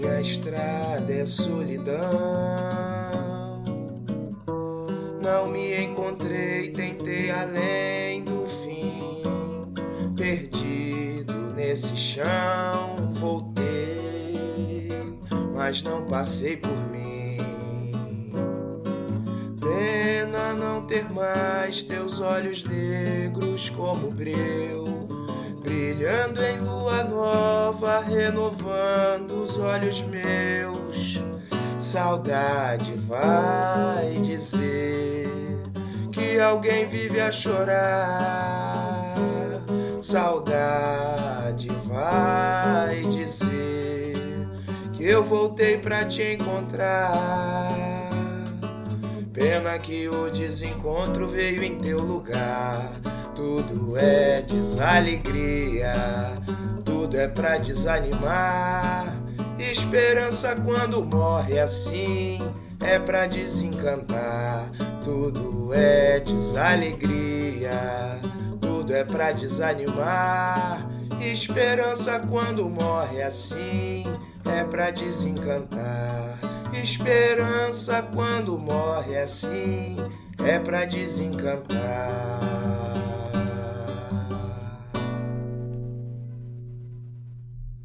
na estrada é solidão. Não me encontrei, tentei além do fim. Perdido nesse chão, voltei, mas não passei por mim. Pena não ter mais teus olhos negros como breu brilhando em lua nova, renovando os olhos meus. Saudade vai dizer que alguém vive a chorar. Saudade vai dizer que eu voltei pra te encontrar. Pena que o desencontro veio em teu lugar. Tudo é desalegria, tudo é pra desanimar. Esperança quando morre assim é pra desencantar. Tudo é desalegria, tudo é pra desanimar. Esperança quando morre assim é pra desencantar. Esperança quando morre assim é pra desencantar.